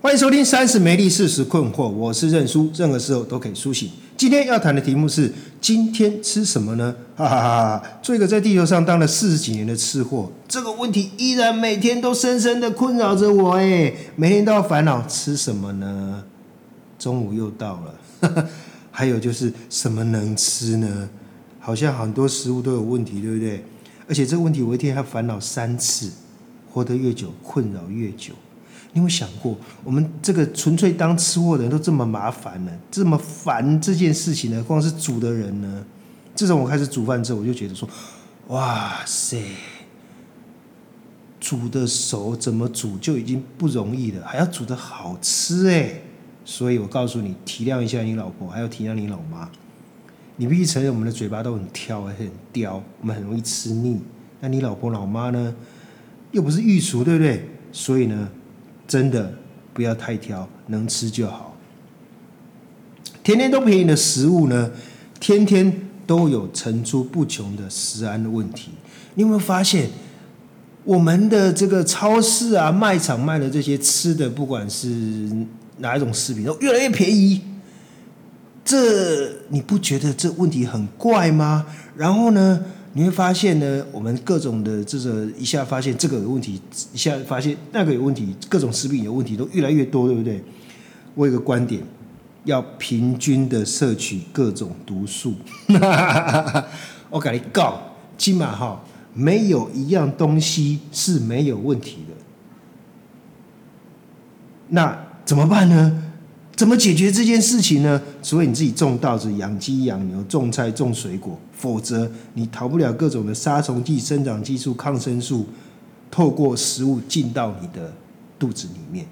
欢迎收听《三十美丽四十困惑》，我是认输，任何时候都可以苏醒。今天要谈的题目是：今天吃什么呢？哈哈哈哈！做一个在地球上当了四十几年的吃货，这个问题依然每天都深深的困扰着我。哎，每天都要烦恼吃什么呢？中午又到了，还有就是什么能吃呢？好像很多食物都有问题，对不对？而且这个问题我一天要烦恼三次，活得越久，困扰越久。你有想过，我们这个纯粹当吃货的人都这么麻烦呢？这么烦这件事情呢？光是煮的人呢？自从我开始煮饭之后，我就觉得说，哇塞，煮的熟怎么煮就已经不容易了，还要煮的好吃哎！所以我告诉你，体谅一下你老婆，还要体谅你老妈。你必须承认，我们的嘴巴都很挑，很刁，我们很容易吃腻。那你老婆老妈呢？又不是御厨，对不对？所以呢？真的不要太挑，能吃就好。天天都便宜的食物呢，天天都有层出不穷的食安的问题。你有没有发现，我们的这个超市啊、卖场卖的这些吃的，不管是哪一种食品，都越来越便宜。这你不觉得这问题很怪吗？然后呢？你会发现呢，我们各种的这个一下发现这个有问题，一下发现那个有问题，各种食品有问题都越来越多，对不对？我有个观点，要平均的摄取各种毒素。我跟你告，起码哈，没有一样东西是没有问题的。那怎么办呢？怎么解决这件事情呢？除非你自己种稻子、养鸡、养牛、种菜、种水果，否则你逃不了各种的杀虫剂、生长激素、抗生素，透过食物进到你的肚子里面。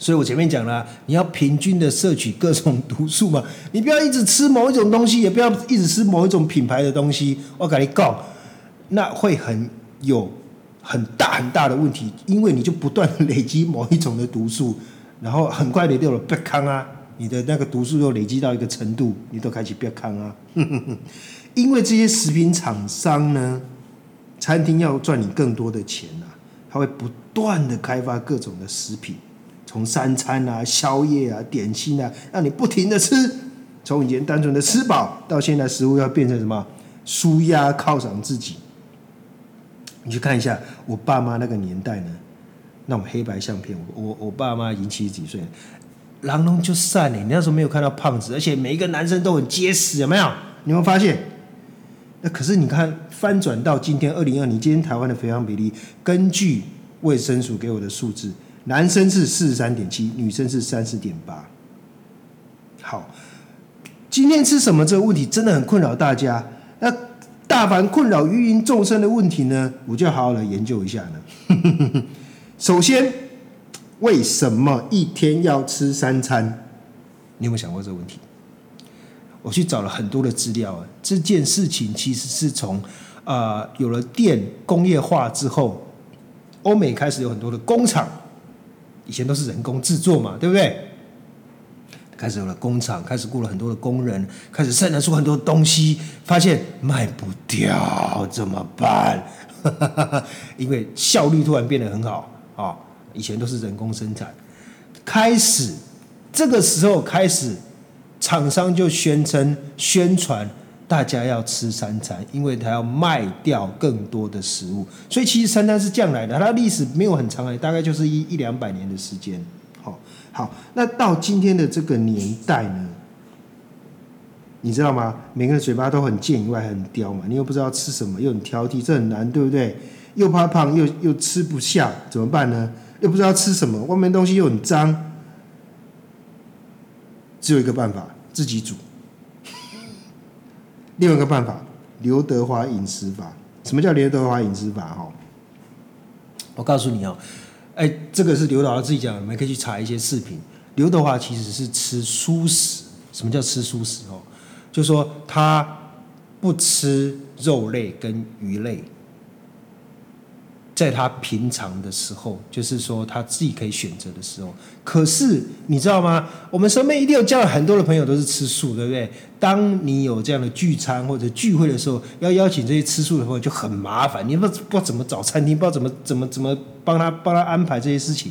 所以我前面讲了，你要平均的摄取各种毒素嘛，你不要一直吃某一种东西，也不要一直吃某一种品牌的东西。我跟你讲，那会很有很大很大的问题，因为你就不断累积某一种的毒素。然后很快你就了别康啊，你的那个毒素又累积到一个程度，你都开始别康啊。因为这些食品厂商呢，餐厅要赚你更多的钱啊，他会不断的开发各种的食品，从三餐啊、宵夜啊、点心啊，让你不停的吃。从以前单纯的吃饱，到现在食物要变成什么？舒压犒赏自己。你去看一下我爸妈那个年代呢？那种黑白相片，我我我爸妈已经七十几岁，狼龙就散了。你那时候没有看到胖子，而且每一个男生都很结实，有没有？你有发现？那可是你看，翻转到今天二零二，你今天台湾的肥胖比例，根据卫生署给我的数字，男生是四十三点七，女生是三十点八。好，今天吃什么这个问题真的很困扰大家。那大凡困扰芸芸众生的问题呢，我就好好来研究一下呢。首先，为什么一天要吃三餐？你有没有想过这个问题？我去找了很多的资料啊。这件事情其实是从啊有了电工业化之后，欧美开始有很多的工厂，以前都是人工制作嘛，对不对？开始有了工厂，开始雇了很多的工人，开始生产出很多东西，发现卖不掉怎么办？因为效率突然变得很好。啊，以前都是人工生产，开始这个时候开始，厂商就宣称宣传大家要吃三餐，因为他要卖掉更多的食物，所以其实三餐是这样来的，它历史没有很长哎，大概就是一一两百年的时间。好，好，那到今天的这个年代呢，你知道吗？每个人嘴巴都很贱，以外很刁嘛，你又不知道吃什么，又很挑剔，这很难，对不对？又怕胖，又又吃不下，怎么办呢？又不知道吃什么，外面东西又很脏，只有一个办法，自己煮。另外一个办法，刘德华饮食法。什么叫刘德华饮食法？哈，我告诉你哦，哎，这个是刘德华自己讲，你们可以去查一些视频。刘德华其实是吃素食。什么叫吃素食？哦，就说他不吃肉类跟鱼类。在他平常的时候，就是说他自己可以选择的时候。可是你知道吗？我们身边一定有这样很多的朋友都是吃素，对不对？当你有这样的聚餐或者聚会的时候，要邀请这些吃素的朋友就很麻烦，你不不知道怎么找餐厅，不知道怎么怎么怎么帮他帮他安排这些事情。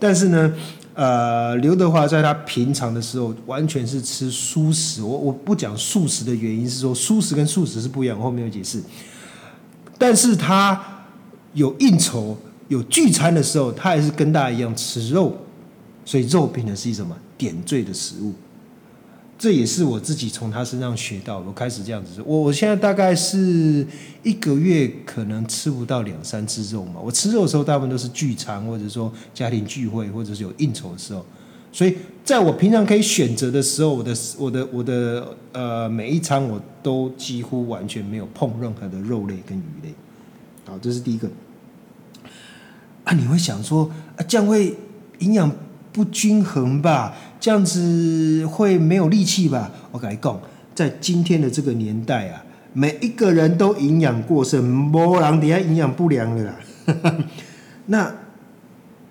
但是呢，呃，刘德华在他平常的时候完全是吃素食。我我不讲素食的原因是说，素食跟素食是不一样，我后面有解释。但是他有应酬、有聚餐的时候，他还是跟大家一样吃肉，所以肉变成是一什么点缀的食物。这也是我自己从他身上学到，我开始这样子。我我现在大概是一个月可能吃不到两三次肉嘛。我吃肉的时候，大部分都是聚餐，或者说家庭聚会，或者是有应酬的时候。所以在我平常可以选择的时候，我的我的我的呃每一餐我都几乎完全没有碰任何的肉类跟鱼类。好，这是第一个。啊，你会想说啊，这样会营养不均衡吧？这样子会没有力气吧？我跟你讲，在今天的这个年代啊，每一个人都营养过剩，没人底下营养不良的啦。那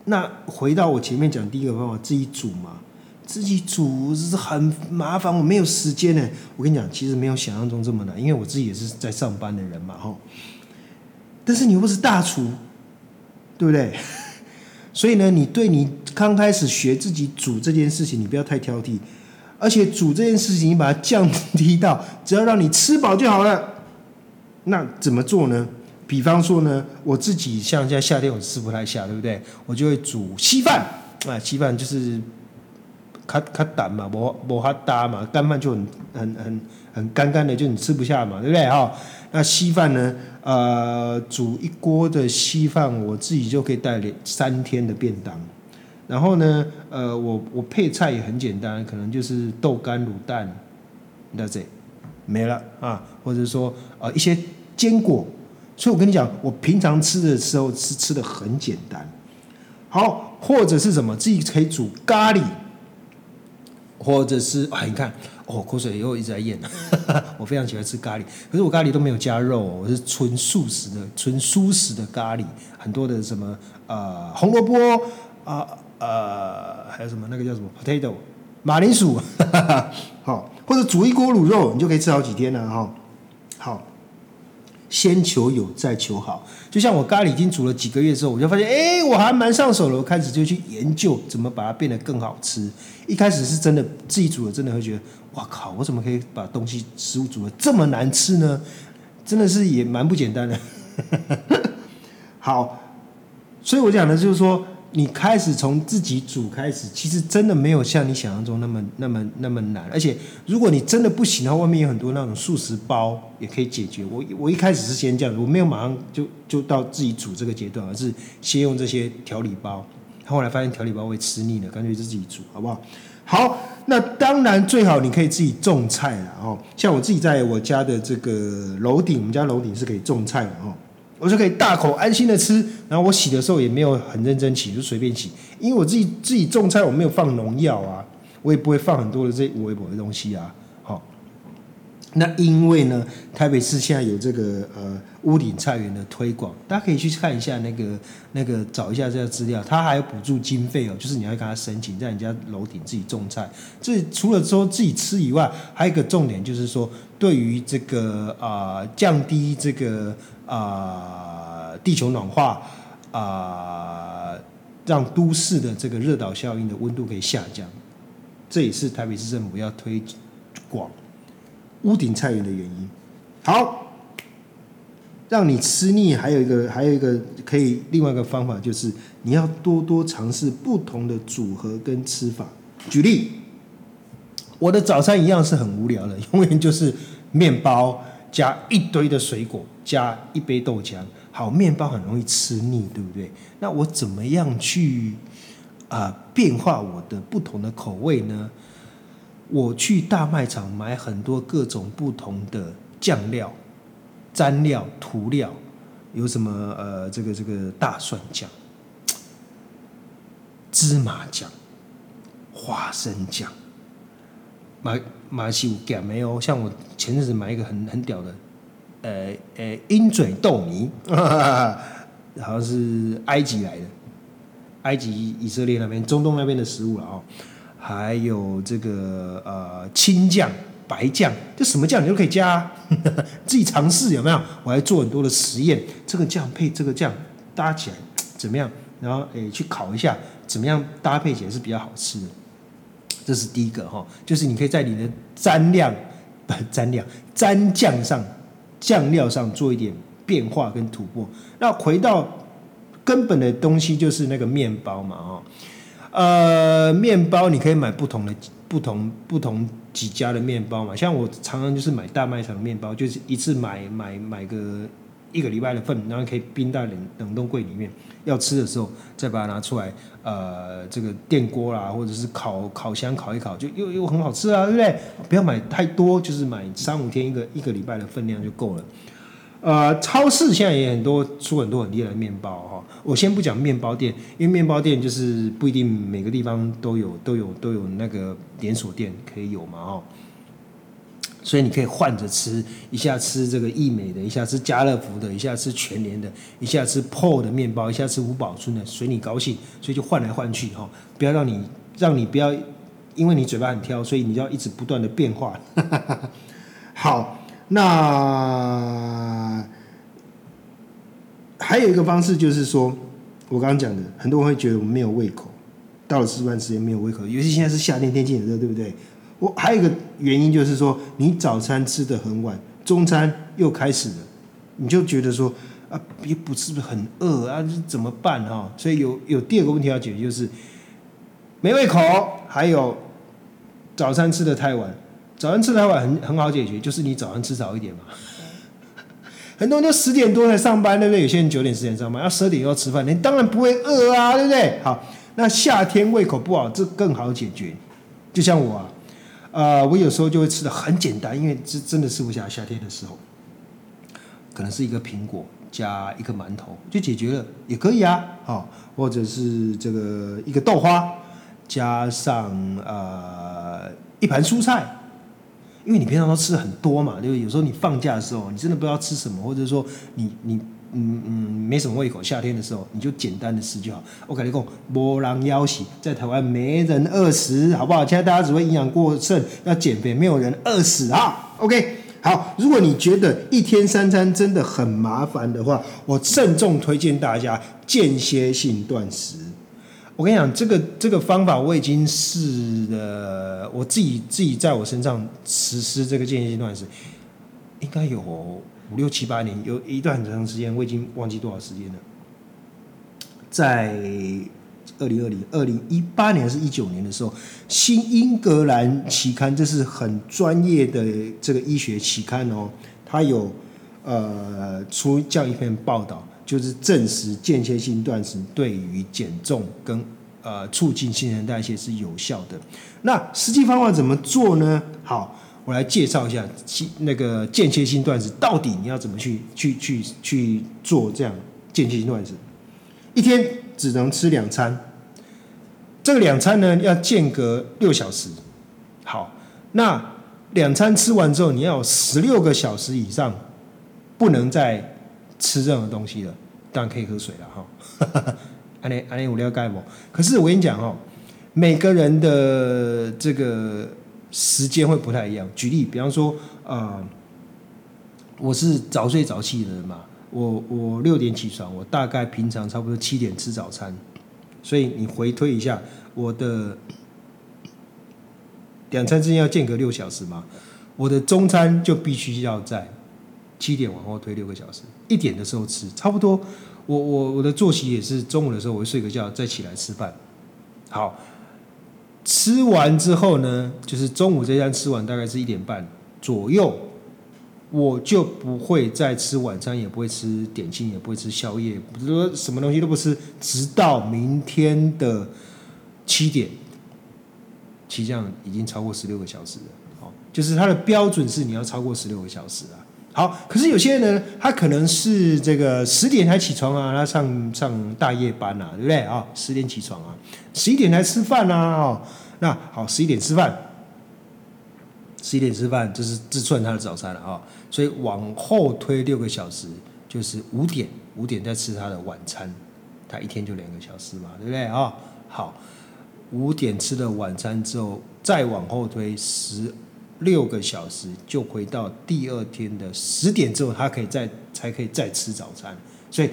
那回到我前面讲第一个方法，自己煮嘛，自己煮是很麻烦，我没有时间呢。我跟你讲，其实没有想象中这么难，因为我自己也是在上班的人嘛，哈。但是你又不是大厨，对不对？所以呢，你对你刚开始学自己煮这件事情，你不要太挑剔，而且煮这件事情，你把它降低到只要让你吃饱就好了。那怎么做呢？比方说呢，我自己像现在夏天我吃不太下，对不对？我就会煮稀饭啊，稀饭就是卡卡淡嘛，磨磨哈搭嘛，干饭就很很很很干干的，就你吃不下嘛，对不对？哈，那稀饭呢？呃，煮一锅的稀饭，我自己就可以带两三天的便当。然后呢，呃，我我配菜也很简单，可能就是豆干、卤蛋，That's it，没了啊。或者说呃一些坚果。所以我跟你讲，我平常吃的时候是吃的很简单。好，或者是什么，自己可以煮咖喱，或者是啊，你看。哦，口水又一直在咽。我非常喜欢吃咖喱，可是我咖喱都没有加肉，我是纯素食的、纯素食的咖喱。很多的什么呃红萝卜啊呃还有什么那个叫什么 potato 马铃薯，好，或者煮一锅卤肉，你就可以吃好几天了哈。好。先求有，再求好。就像我咖喱已经煮了几个月之后，我就发现，哎，我还蛮上手了。我开始就去研究怎么把它变得更好吃。一开始是真的自己煮的，真的会觉得，哇靠，我怎么可以把东西食物煮的这么难吃呢？真的是也蛮不简单的。好，所以我讲的就是说。你开始从自己煮开始，其实真的没有像你想象中那么、那么、那么难。而且，如果你真的不行的话，外面有很多那种素食包也可以解决。我我一开始是先这样，我没有马上就就到自己煮这个阶段，而是先用这些调理包。后来发现调理包会吃腻了，干脆就自己煮，好不好？好，那当然最好你可以自己种菜了哦。像我自己在我家的这个楼顶，我们家楼顶是可以种菜的哦。我就可以大口安心的吃，然后我洗的时候也没有很认真洗，就随便洗，因为我自己自己种菜，我没有放农药啊，我也不会放很多的这微博的东西啊。那因为呢，台北市现在有这个呃屋顶菜园的推广，大家可以去看一下那个那个找一下这个资料，它还有补助经费哦，就是你要跟他申请，在你家楼顶自己种菜。这除了说自己吃以外，还有一个重点就是说，对于这个啊降低这个。啊，地球暖化啊，让都市的这个热岛效应的温度可以下降，这也是台北市政府要推广屋顶菜园的原因。好，让你吃腻，还有一个还有一个可以另外一个方法，就是你要多多尝试不同的组合跟吃法。举例，我的早餐一样是很无聊的，永远就是面包。加一堆的水果，加一杯豆浆，好，面包很容易吃腻，对不对？那我怎么样去啊变化我的不同的口味呢？我去大卖场买很多各种不同的酱料、蘸料、涂料，有什么呃，这个这个大蒜酱、芝麻酱、花生酱。买买西五干没有？像我前阵子买一个很很屌的，呃呃鹰嘴豆泥，好像是埃及来的，埃及以色列那边中东那边的食物了哦。还有这个呃青酱、白酱，这什么酱你都可以加，自己尝试有没有？我还做很多的实验，这个酱配这个酱搭起来 怎么样？然后诶去烤一下。怎么样搭配起来是比较好吃的。这是第一个哈，就是你可以在你的蘸料、不蘸料、蘸酱上、酱料上做一点变化跟突破。那回到根本的东西，就是那个面包嘛，哈，呃，面包你可以买不同的、不同、不同几家的面包嘛。像我常常就是买大卖场的面包，就是一次买买买个一个礼拜的份，然后可以冰在冷冷冻柜里面。要吃的时候再把它拿出来，呃，这个电锅啦，或者是烤烤箱烤一烤，就又又很好吃啊，对不对？不要买太多，就是买三五天一个一个礼拜的分量就够了。呃，超市现在也很多出很多很厉害的面包哈。我先不讲面包店，因为面包店就是不一定每个地方都有都有都有那个连锁店可以有嘛哦。所以你可以换着吃，一下吃这个益美的，一下吃家乐福的，一下吃全联的，一下吃破的面包，一下吃五宝村的，随你高兴。所以就换来换去哈，不要让你让你不要，因为你嘴巴很挑，所以你要一直不断的变化。好，那还有一个方式就是说，我刚刚讲的，很多人会觉得我们没有胃口，到了吃饭时间没有胃口，尤其现在是夏天，天气很热，对不对？我还有一个原因就是说，你早餐吃的很晚，中餐又开始了，你就觉得说啊，也不是不是很饿啊，怎么办哈？所以有有第二个问题要解决，就是没胃口，还有早餐吃的太晚。早餐吃太晚很很好解决，就是你早上吃早一点嘛。很多人都十点多才上班，对不对？有些人九点十点上班，要十二点要吃饭，你当然不会饿啊，对不对？好，那夏天胃口不好，这更好解决。就像我啊。呃，我有时候就会吃的很简单，因为真真的吃不下。夏天的时候，可能是一个苹果加一个馒头就解决了，也可以啊，好，或者是这个一个豆花加上呃一盘蔬菜，因为你平常都吃的很多嘛，对不对？有时候你放假的时候，你真的不知道吃什么，或者说你你。嗯嗯，没什么胃口。夏天的时候，你就简单的吃就好。我跟你讲，波浪腰喜在台湾没人饿死，好不好？现在大家只会营养过剩，要减肥，没有人饿死啊。OK，好。如果你觉得一天三餐真的很麻烦的话，我慎重推荐大家间歇性断食。我跟你讲，这个这个方法我已经试了，我自己自己在我身上实施这个间歇性断食，应该有。五六七八年，有一段很长时间，我已经忘记多少时间了。在二零二零、二零一八年还是一九年的时候，《新英格兰期刊》这是很专业的这个医学期刊哦，它有呃出这样一篇报道，就是证实间歇性断食对于减重跟呃促进新陈代谢是有效的。那实际方法怎么做呢？好。我来介绍一下，那个间歇性断食到底你要怎么去去去去做这样间歇性断食？一天只能吃两餐，这个两餐呢要间隔六小时。好，那两餐吃完之后，你要十六个小时以上不能再吃任何东西了，当然可以喝水了哈。安尼安尼有了解不？可是我跟你讲哦，每个人的这个。时间会不太一样。举例，比方说，呃，我是早睡早起的人嘛，我我六点起床，我大概平常差不多七点吃早餐，所以你回推一下，我的两餐之间要间隔六小时嘛，我的中餐就必须要在七点往后推六个小时，一点的时候吃，差不多。我我我的作息也是中午的时候我会睡个觉，再起来吃饭。好。吃完之后呢，就是中午这餐吃完大概是一点半左右，我就不会再吃晚餐，也不会吃点心，也不会吃宵夜，不是说什么东西都不吃，直到明天的七点，其实这样已经超过十六个小时了。好，就是它的标准是你要超过十六个小时啊。好，可是有些人呢他可能是这个十点才起床啊，他上上大夜班啊，对不对啊？十点起床啊，十一点才吃饭啊，哦，那好，十一点吃饭，十一点吃饭，这是自算他的早餐了啊。所以往后推六个小时，就是五点，五点再吃他的晚餐，他一天就两个小时嘛，对不对啊？好，五点吃了晚餐之后，再往后推十。六个小时就回到第二天的十点之后，他可以再才可以再吃早餐。所以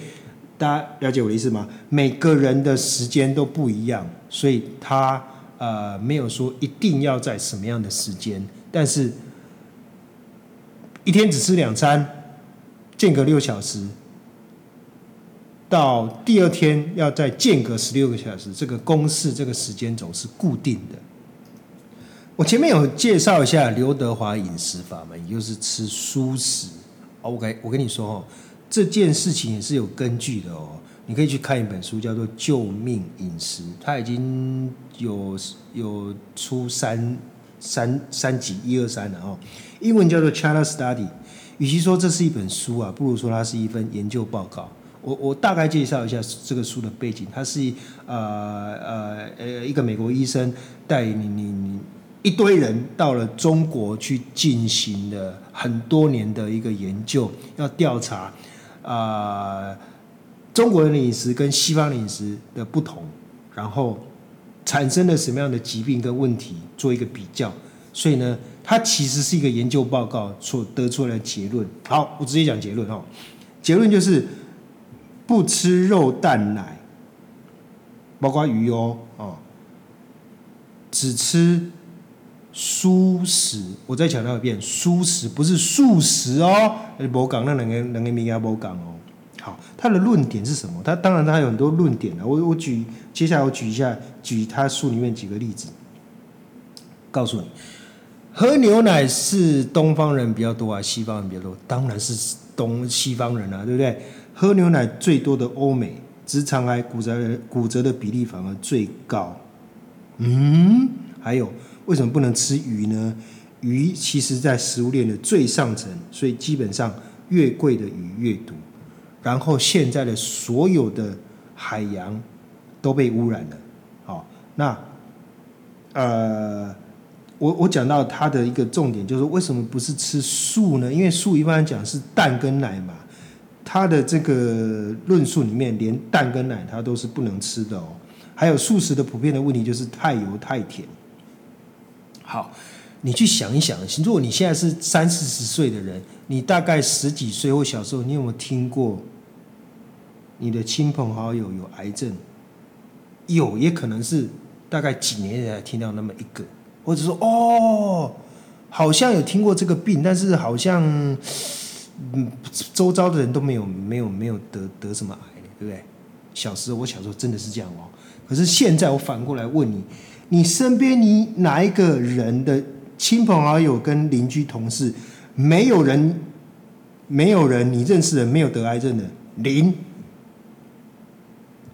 大家了解我的意思吗？每个人的时间都不一样，所以他呃没有说一定要在什么样的时间，但是一天只吃两餐，间隔六小时，到第二天要再间隔十六个小时，这个公式这个时间轴是固定的。我前面有介绍一下刘德华饮食法嘛，也就是吃素食。OK，我跟你说哦。这件事情也是有根据的哦，你可以去看一本书，叫做《救命饮食》，它已经有有出三三三集一二三了哦，英文叫做 China Study。与其说这是一本书啊，不如说它是一份研究报告。我我大概介绍一下这个书的背景，它是呃呃呃一个美国医生带你你你一堆人到了中国去进行了很多年的一个研究，要调查。啊，中国人的饮食跟西方饮食的不同，然后产生了什么样的疾病跟问题，做一个比较。所以呢，它其实是一个研究报告所得出来的结论。好，我直接讲结论哦。结论就是不吃肉、蛋、奶，包括鱼哦，哦，只吃素食。我再强调一遍，素食不是素食哦。无讲那两个两个名也无讲哦。好，他的论点是什么？他当然他有很多论点的。我我举接下来我举一下，举他书里面几个例子，告诉你，喝牛奶是东方人比较多啊，西方人比较多？当然是东西方人啊，对不对？喝牛奶最多的欧美，直肠癌骨折骨折的比例反而最高。嗯，还有为什么不能吃鱼呢？鱼其实，在食物链的最上层，所以基本上越贵的鱼越毒。然后现在的所有的海洋都被污染了。好，那呃，我我讲到它的一个重点，就是为什么不是吃素呢？因为素一般来讲是蛋跟奶嘛，它的这个论述里面连蛋跟奶它都是不能吃的哦。还有素食的普遍的问题就是太油太甜。好。你去想一想，如果你现在是三四十岁的人，你大概十几岁或小时候，你有没有听过你的亲朋好友有癌症？有，也可能是大概几年才听到那么一个，或者说哦，好像有听过这个病，但是好像嗯，周遭的人都没有没有没有得得什么癌，对不对？小时候我小时候真的是这样哦，可是现在我反过来问你，你身边你哪一个人的？亲朋好友跟邻居同事，没有人，没有人你认识的没有得癌症的零。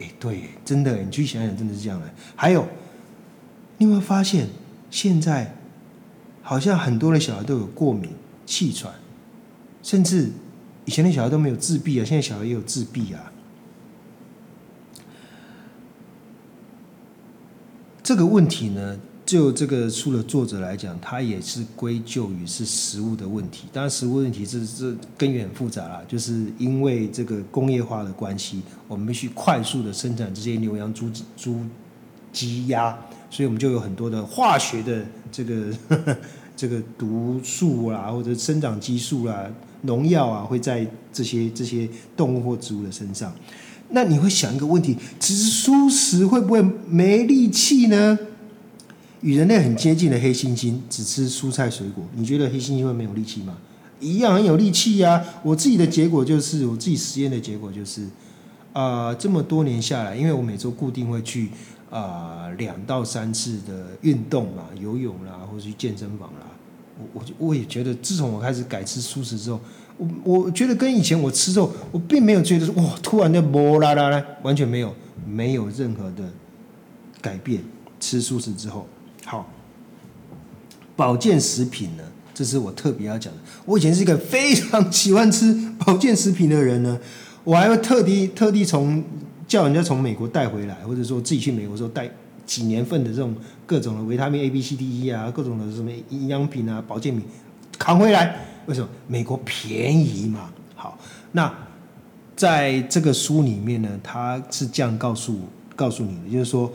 哎，对，真的，你去想想，真的是这样的。还有，你有没有发现，现在好像很多的小孩都有过敏、气喘，甚至以前的小孩都没有自闭啊，现在小孩也有自闭啊。这个问题呢？就这个书的作者来讲，他也是归咎于是食物的问题。当然，食物问题是这根源很复杂啦，就是因为这个工业化的关系，我们必须快速的生产这些牛羊猪猪鸡鸭，所以我们就有很多的化学的这个这 个毒素啦，或者生长激素啦、农药啊，会在这些这些动物或植物的身上。那你会想一个问题：吃素食会不会没力气呢？与人类很接近的黑猩猩只吃蔬菜水果，你觉得黑猩猩会没有力气吗？一样很有力气呀！我自己的结果就是，我自己实验的结果就是，啊，这么多年下来，因为我每周固定会去啊两到三次的运动嘛，游泳啦，或者去健身房啦，我我我也觉得，自从我开始改吃素食之后，我觉得跟以前我吃肉，我并没有觉得说哇，突然的波啦啦啦，完全没有，没有任何的改变。吃素食之后。好，保健食品呢？这是我特别要讲的。我以前是一个非常喜欢吃保健食品的人呢，我还会特地特地从叫人家从美国带回来，或者说自己去美国时候带几年份的这种各种的维他命 A、B、C、D、E 啊，各种的什么营养品啊、保健品扛回来。为什么？美国便宜嘛。好，那在这个书里面呢，他是这样告诉告诉你的，就是说。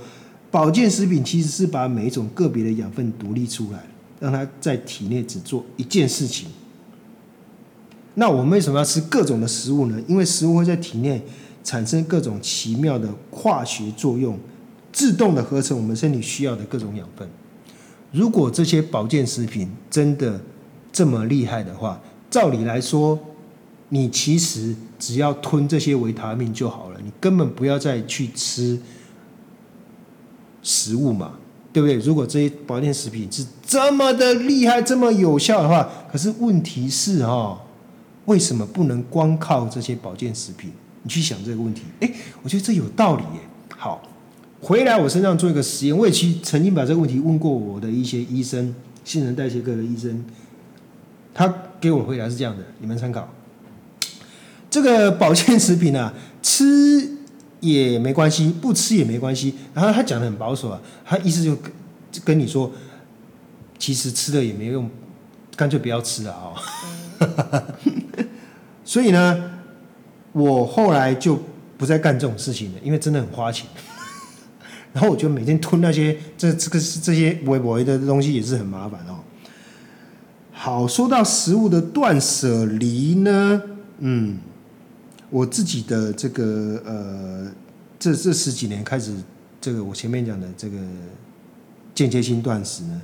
保健食品其实是把每一种个别的养分独立出来，让它在体内只做一件事情。那我们为什么要吃各种的食物呢？因为食物会在体内产生各种奇妙的化学作用，自动的合成我们身体需要的各种养分。如果这些保健食品真的这么厉害的话，照理来说，你其实只要吞这些维他命就好了，你根本不要再去吃食物嘛，对不对？如果这些保健食品是这么的厉害、这么有效的话，可是问题是哈，为什么不能光靠这些保健食品？你去想这个问题，哎，我觉得这有道理耶。好，回来我身上做一个实验，我也去曾经把这个问题问过我的一些医生，新陈代谢科的医生，他给我回答是这样的，你们参考。这个保健食品啊，吃也没关系，不吃也没关系。然后他讲的很保守啊，他意思就跟跟你说，其实吃了也没用，干脆不要吃了啊。所以呢，我后来就不再干这种事情了，因为真的很花钱。然后我就每天吞那些这这个这些微微的东西，也是很麻烦哦。好，说到食物的断舍离呢，嗯。我自己的这个呃，这这十几年开始，这个我前面讲的这个间接性断食呢，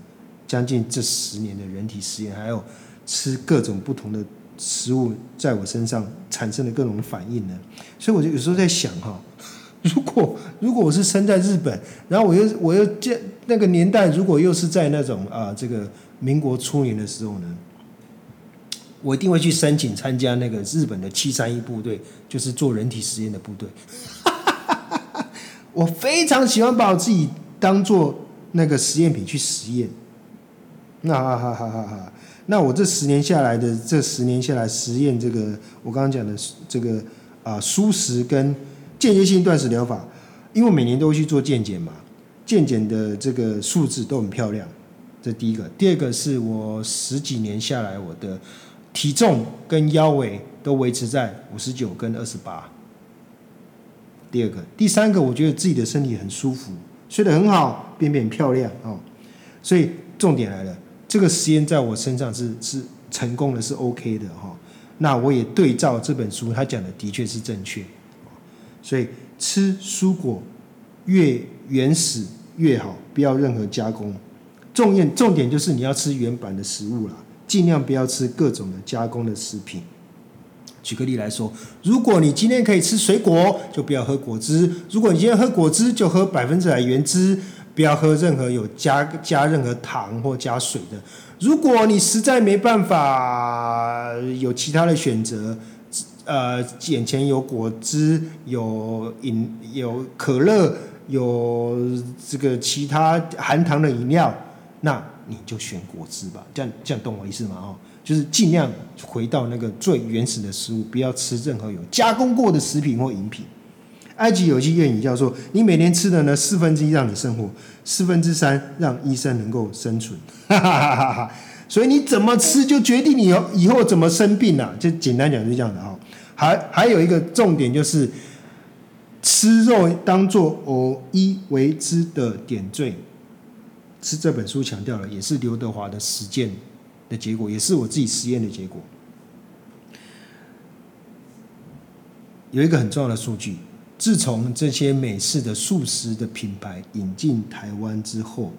将近这十年的人体实验，还有吃各种不同的食物，在我身上产生的各种反应呢，所以我就有时候在想哈，如果如果我是生在日本，然后我又我又见那个年代，如果又是在那种啊这个民国初年的时候呢？我一定会去申请参加那个日本的七三一部队，就是做人体实验的部队。我非常喜欢把我自己当做那个实验品去实验。那哈哈哈哈哈！那我这十年下来的这十年下来实验这个我刚刚讲的这个啊舒食跟间接性断食疗法，因为每年都会去做健检嘛，健检的这个数字都很漂亮。这第一个，第二个是我十几年下来我的。体重跟腰围都维持在五十九跟二十八。第二个，第三个，我觉得自己的身体很舒服，睡得很好，便便漂亮哦。所以重点来了，这个实验在我身上是是成功的，是 OK 的哈。那我也对照这本书，他讲的的确是正确。所以吃蔬果越原始越好，不要任何加工。重点重点就是你要吃原版的食物了。尽量不要吃各种的加工的食品。举个例来说，如果你今天可以吃水果，就不要喝果汁；如果你今天喝果汁，就喝百分之百原汁，不要喝任何有加加任何糖或加水的。如果你实在没办法有其他的选择，呃，眼前有果汁、有饮、有可乐、有这个其他含糖的饮料，那。你就选果汁吧，这样这样懂我意思吗？哦，就是尽量回到那个最原始的食物，不要吃任何有加工过的食品或饮品。埃及有句谚语叫做：“你每天吃的呢，四分之一让你生活，四分之三让医生能够生存。”哈哈哈哈哈！所以你怎么吃，就决定你以后怎么生病了。就简单讲，就这样的哈。还还有一个重点就是，吃肉当做偶一为之的点缀。是这本书强调了，也是刘德华的实践的结果，也是我自己实验的结果。有一个很重要的数据，自从这些美式的素食的品牌引进台湾之后，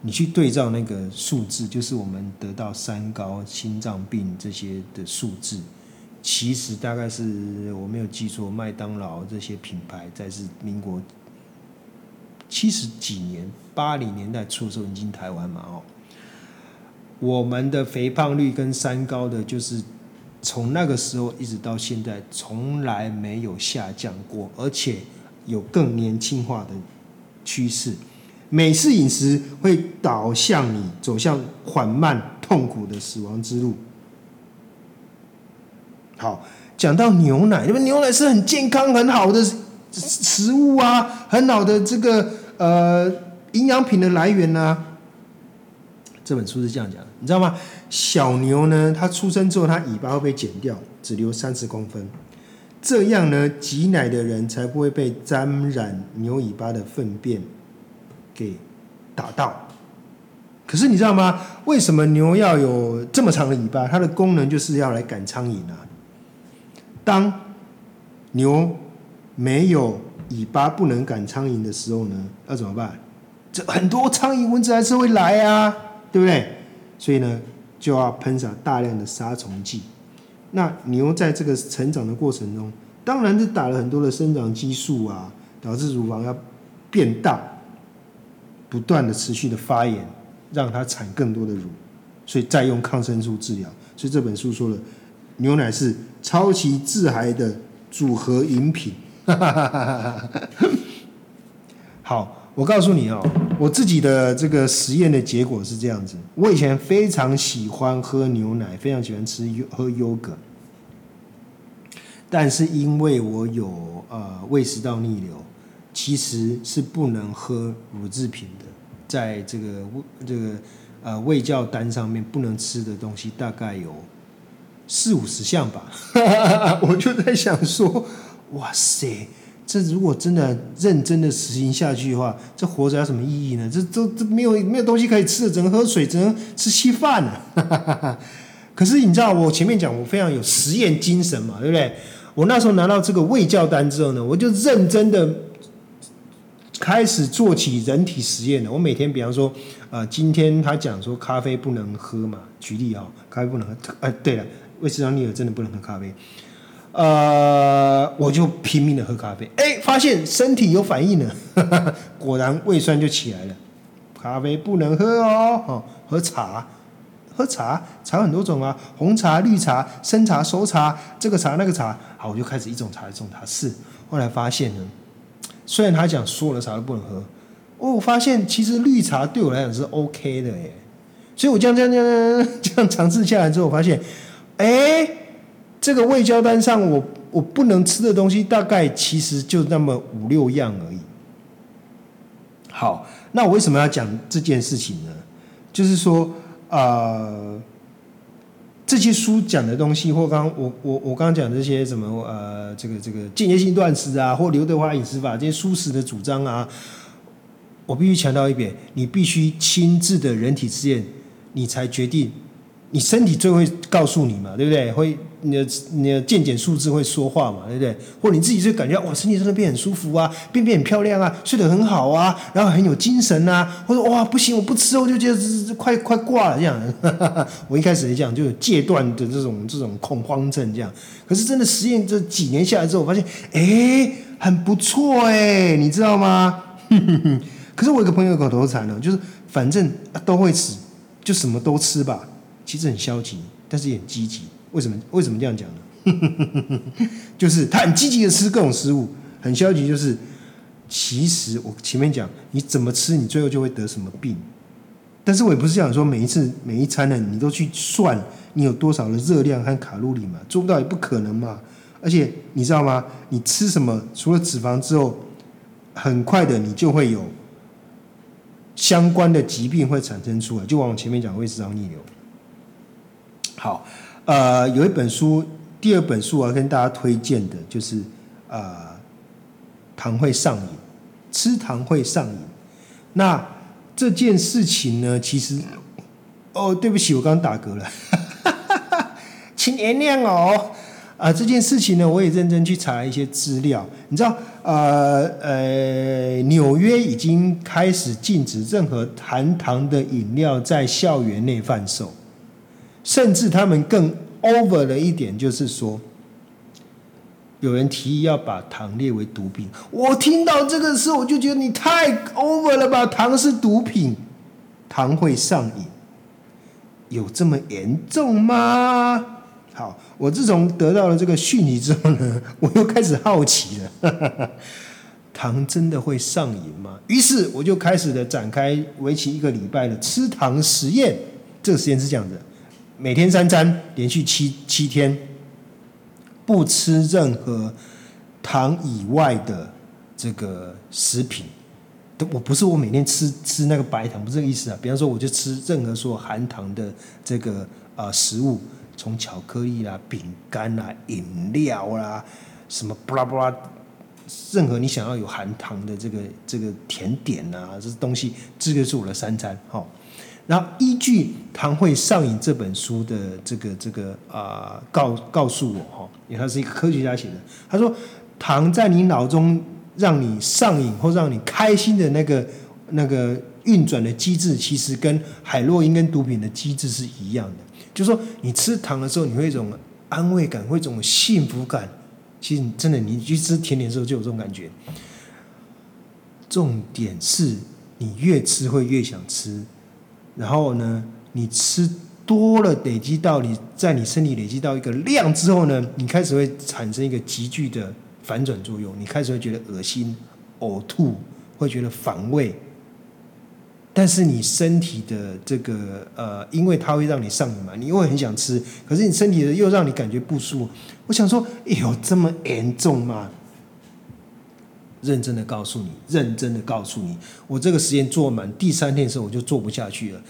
你去对照那个数字，就是我们得到三高、心脏病这些的数字，其实大概是我没有记错，麦当劳这些品牌在是民国。七十几年，八零年代初的时候引进台湾嘛，哦，我们的肥胖率跟三高的，就是从那个时候一直到现在，从来没有下降过，而且有更年轻化的趋势。美式饮食会导向你走向缓慢、痛苦的死亡之路。好，讲到牛奶，因为牛奶是很健康、很好的食物啊，很好的这个。呃，营养品的来源呢？这本书是这样讲的，你知道吗？小牛呢，它出生之后，它尾巴会被剪掉，只留三十公分，这样呢，挤奶的人才不会被沾染牛尾巴的粪便给打到。可是你知道吗？为什么牛要有这么长的尾巴？它的功能就是要来赶苍蝇啊。当牛没有尾巴不能赶苍蝇的时候呢，要怎么办？这很多苍蝇蚊子还是会来啊，对不对？所以呢，就要喷洒大量的杀虫剂。那牛在这个成长的过程中，当然是打了很多的生长激素啊，导致乳房要变大，不断的持续的发炎，让它产更多的乳，所以再用抗生素治疗。所以这本书说了，牛奶是超级致癌的组合饮品。好。我告诉你哦，我自己的这个实验的结果是这样子。我以前非常喜欢喝牛奶，非常喜欢吃优喝优格，但是因为我有呃胃食道逆流，其实是不能喝乳制品的。在这个这个呃胃教单上面不能吃的东西大概有四五十项吧。我就在想说，哇塞！这如果真的认真的实行下去的话，这活着有什么意义呢？这这这没有没有东西可以吃的，只能喝水，只能吃稀饭了。可是你知道，我前面讲我非常有实验精神嘛，对不对？我那时候拿到这个胃教单之后呢，我就认真的开始做起人体实验了。我每天，比方说，呃，今天他讲说咖啡不能喝嘛，举例啊，咖啡不能喝。哎，对了，胃食道逆流真的不能喝咖啡。呃，我就拼命的喝咖啡，哎，发现身体有反应了，果然胃酸就起来了。咖啡不能喝哦，哦，喝茶，喝茶，茶很多种啊，红茶、绿茶、生茶、熟茶，这个茶那个茶，好，我就开始一种茶一种茶试。后来发现呢，虽然他讲所有的茶都不能喝，哦，我发现其实绿茶对我来讲是 OK 的耶。所以我这样这样这样这样尝试下来之后，发现，哎。这个胃交单上，我我不能吃的东西大概其实就那么五六样而已。好，那我为什么要讲这件事情呢？就是说，呃，这些书讲的东西，或刚我我我刚刚讲这些什么呃，这个这个间接性断食啊，或刘德华饮食法这些素食的主张啊，我必须强调一遍，你必须亲自的人体实验，你才决定，你身体最会告诉你嘛，对不对？会。你的你的健检数字会说话嘛，对不对？或者你自己就感觉哇，身体真的变很舒服啊，变变很漂亮啊，睡得很好啊，然后很有精神啊，或者哇不行，我不吃，我就觉得快快挂了这样。我一开始也讲就有戒断的这种这种恐慌症这样，可是真的实验这几年下来之后，我发现哎很不错哎，你知道吗？可是我有个朋友口头禅呢，就是反正都会吃，就什么都吃吧。其实很消极，但是也很积极。为什么为什么这样讲呢？就是他很积极的吃各种食物，很消极，就是其实我前面讲你怎么吃，你最后就会得什么病。但是我也不是讲说每一次每一餐呢，你都去算你有多少的热量和卡路里嘛，做不到也不可能嘛。而且你知道吗？你吃什么，除了脂肪之后，很快的你就会有相关的疾病会产生出来，就往我前面讲胃食道逆流。好。呃，有一本书，第二本书我要跟大家推荐的，就是呃，糖会上瘾，吃糖会上瘾。那这件事情呢，其实，哦，对不起，我刚打嗝了，请原谅哦。啊，这件事情呢，我也认真去查了一些资料。你知道，呃呃，纽约已经开始禁止任何含糖的饮料在校园内贩售。甚至他们更 over 了一点，就是说，有人提议要把糖列为毒品。我听到这个时候，我就觉得你太 over 了吧？糖是毒品，糖会上瘾，有这么严重吗？好，我自从得到了这个讯息之后呢，我又开始好奇了，糖真的会上瘾吗？于是我就开始了展开为期一个礼拜的吃糖实验。这个实验是这样的。每天三餐，连续七七天，不吃任何糖以外的这个食品。我不是我每天吃吃那个白糖，不是这个意思啊。比方说，我就吃任何说含糖的这个啊食物，从巧克力啦、饼干啦、饮料啦，什么布拉布拉，任何你想要有含糖的这个这个甜点啊，这东西，这个是我的三餐，好。然后依据《糖会上瘾》这本书的这个这个啊告告诉我哈，因为他是一个科学家写的，他说糖在你脑中让你上瘾或让你开心的那个那个运转的机制，其实跟海洛因跟毒品的机制是一样的。就是说，你吃糖的时候，你会一种安慰感，会一种幸福感。其实真的，你去吃甜点的时候就有这种感觉。重点是你越吃会越想吃，然后呢，你吃多了累积到你在你身体累积到一个量之后呢，你开始会产生一个急剧的反转作用，你开始会觉得恶心、呕吐，会觉得反胃。但是你身体的这个呃，因为它会让你上瘾嘛，你又会很想吃，可是你身体的又让你感觉不舒服。我想说，有这么严重吗？认真的告诉你，认真的告诉你，我这个实验做满第三天的时候，我就做不下去了。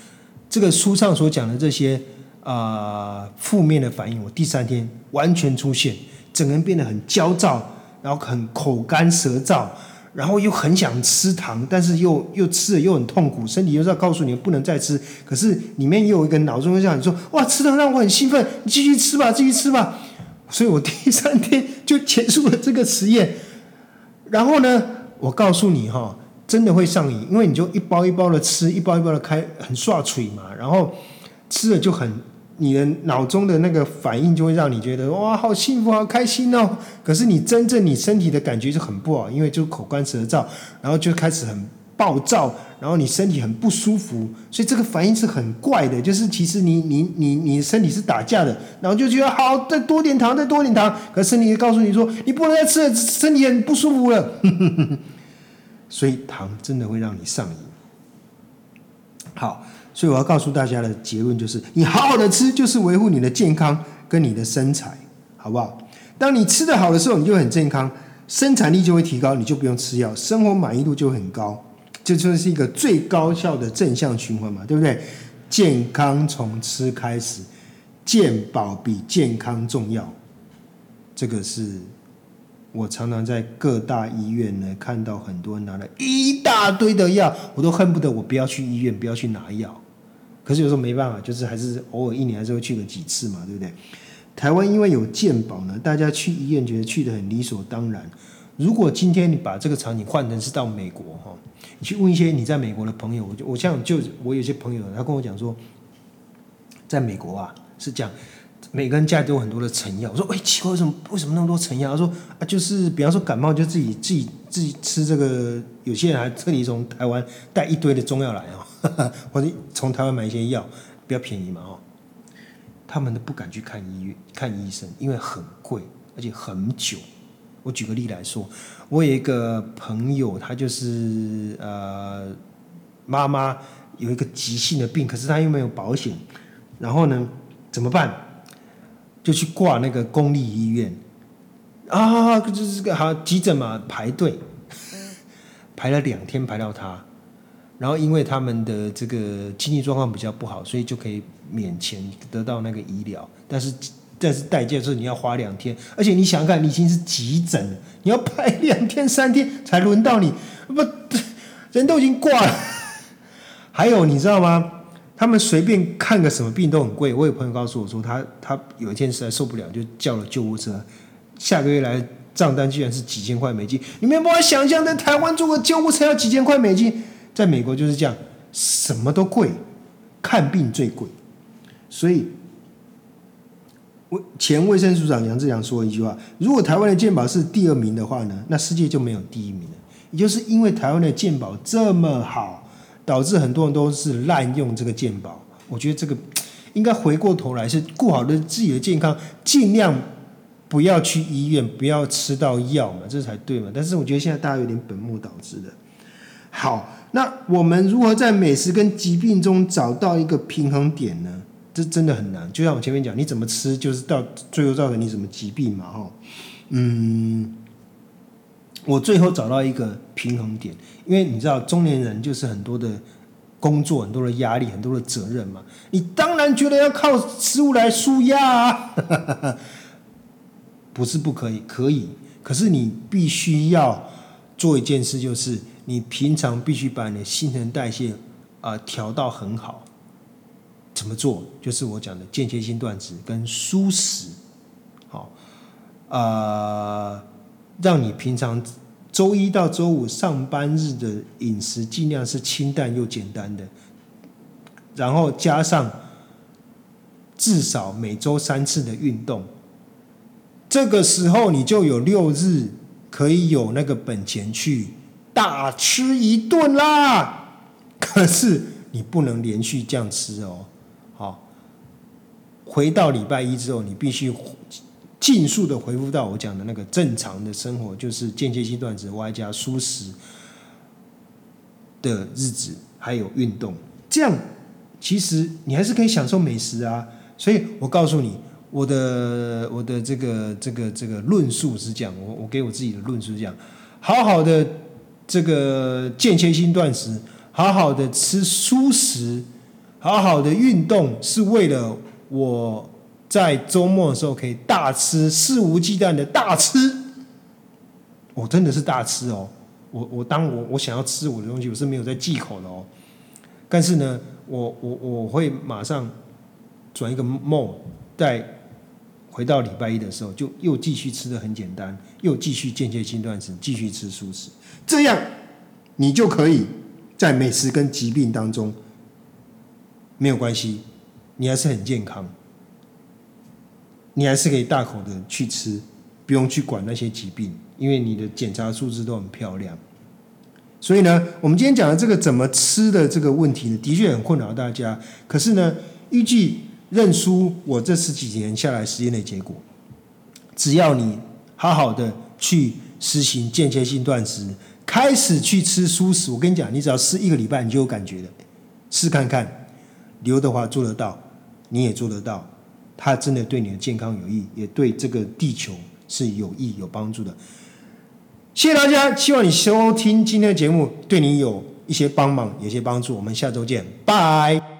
这个书上所讲的这些啊负面的反应，我第三天完全出现，整个人变得很焦躁，然后很口干舌燥，然后又很想吃糖，但是又又吃了又很痛苦，身体又是要告诉你不能再吃，可是里面又有一个脑中会叫你说：哇，吃糖让我很兴奋，你继续吃吧，继续吃吧。所以我第三天就结束了这个实验。然后呢，我告诉你哈，真的会上瘾，因为你就一包一包的吃，一包一包的开，很刷嘴嘛。然后吃了就很，你的脑中的那个反应就会让你觉得哇，好幸福，好开心哦。可是你真正你身体的感觉就很不好，因为就口干舌燥，然后就开始很暴躁，然后你身体很不舒服，所以这个反应是很怪的。就是其实你你你你身体是打架的，然后就觉得好，再多点糖，再多点糖。可身体告诉你说，你不能再吃了，身体很不舒服了。所以糖真的会让你上瘾。好，所以我要告诉大家的结论就是，你好好的吃，就是维护你的健康跟你的身材，好不好？当你吃的好的时候，你就很健康，生产力就会提高，你就不用吃药，生活满意度就很高。这就是一个最高效的正向循环嘛，对不对？健康从吃开始，健保比健康重要。这个是我常常在各大医院呢看到很多人拿了一大堆的药，我都恨不得我不要去医院，不要去拿药。可是有时候没办法，就是还是偶尔一年还是会去个几次嘛，对不对？台湾因为有健保呢，大家去医院觉得去的很理所当然。如果今天你把这个场景换成是到美国哈，你去问一些你在美国的朋友，我就我像就我有些朋友，他跟我讲说，在美国啊是讲每个人家里都有很多的成药。我说哎奇怪，为什么为什么那么多成药？他说啊就是比方说感冒就自己自己自己吃这个，有些人还特地从台湾带一堆的中药来哦，或者从台湾买一些药比较便宜嘛哦，他们都不敢去看医院看医生，因为很贵，而且很久。我举个例来说，我有一个朋友，他就是呃，妈妈有一个急性的病，可是他又没有保险，然后呢，怎么办？就去挂那个公立医院啊，就是个好急诊嘛，排队排了两天排到他，然后因为他们的这个经济状况比较不好，所以就可以免钱得到那个医疗，但是。但是代价是你要花两天，而且你想看，你已经是急诊了，你要排两天三天才轮到你，不，人都已经挂了。还有你知道吗？他们随便看个什么病都很贵。我有朋友告诉我说，他他有一天实在受不了，就叫了救护车。下个月来账单居然是几千块美金，你没有办法想象，在台湾坐个救护车要几千块美金，在美国就是这样，什么都贵，看病最贵，所以。前卫生署长杨志良说一句话：“如果台湾的健保是第二名的话呢，那世界就没有第一名了。也就是因为台湾的健保这么好，导致很多人都是滥用这个健保。我觉得这个应该回过头来是顾好的自己的健康，尽量不要去医院，不要吃到药嘛，这才对嘛。但是我觉得现在大家有点本末倒置的。好，那我们如何在美食跟疾病中找到一个平衡点呢？”这真的很难，就像我前面讲，你怎么吃就是到最后造成你什么疾病嘛，哈，嗯，我最后找到一个平衡点，因为你知道中年人就是很多的工作、很多的压力、很多的责任嘛，你当然觉得要靠食物来舒压啊，不是不可以，可以，可是你必须要做一件事，就是你平常必须把你的新陈代谢啊调到很好。怎么做？就是我讲的间歇性断食跟舒食，好，呃，让你平常周一到周五上班日的饮食尽量是清淡又简单的，然后加上至少每周三次的运动，这个时候你就有六日可以有那个本钱去大吃一顿啦。可是你不能连续这样吃哦，回到礼拜一之后，你必须。尽速的回复到我讲的那个正常的生活，就是间歇性断食外加舒适的日子，还有运动，这样其实你还是可以享受美食啊。所以我告诉你，我的我的这个这个这个论述是讲，我我给我自己的论述是讲，好好的这个间歇性断食，好好的吃蔬食，好好的运动，是为了我。在周末的时候可以大吃，肆无忌惮的大吃，我真的是大吃哦！我我当我我想要吃我的东西，我是没有在忌口的哦。但是呢，我我我会马上转一个梦，在回到礼拜一的时候，就又继续吃的很简单，又继续间歇性断食，继续吃素食，这样你就可以在美食跟疾病当中没有关系，你还是很健康。你还是可以大口的去吃，不用去管那些疾病，因为你的检查数字都很漂亮。所以呢，我们今天讲的这个怎么吃的这个问题呢，的确很困扰大家。可是呢，预计认输我这十几年下来实验的结果，只要你好好的去实行间歇性断食，开始去吃蔬食，我跟你讲，你只要吃一个礼拜，你就有感觉了。试看看，刘德华做得到，你也做得到。它真的对你的健康有益，也对这个地球是有益有帮助的。谢谢大家，希望你收听今天的节目对你有一些帮忙，有些帮助。我们下周见，拜。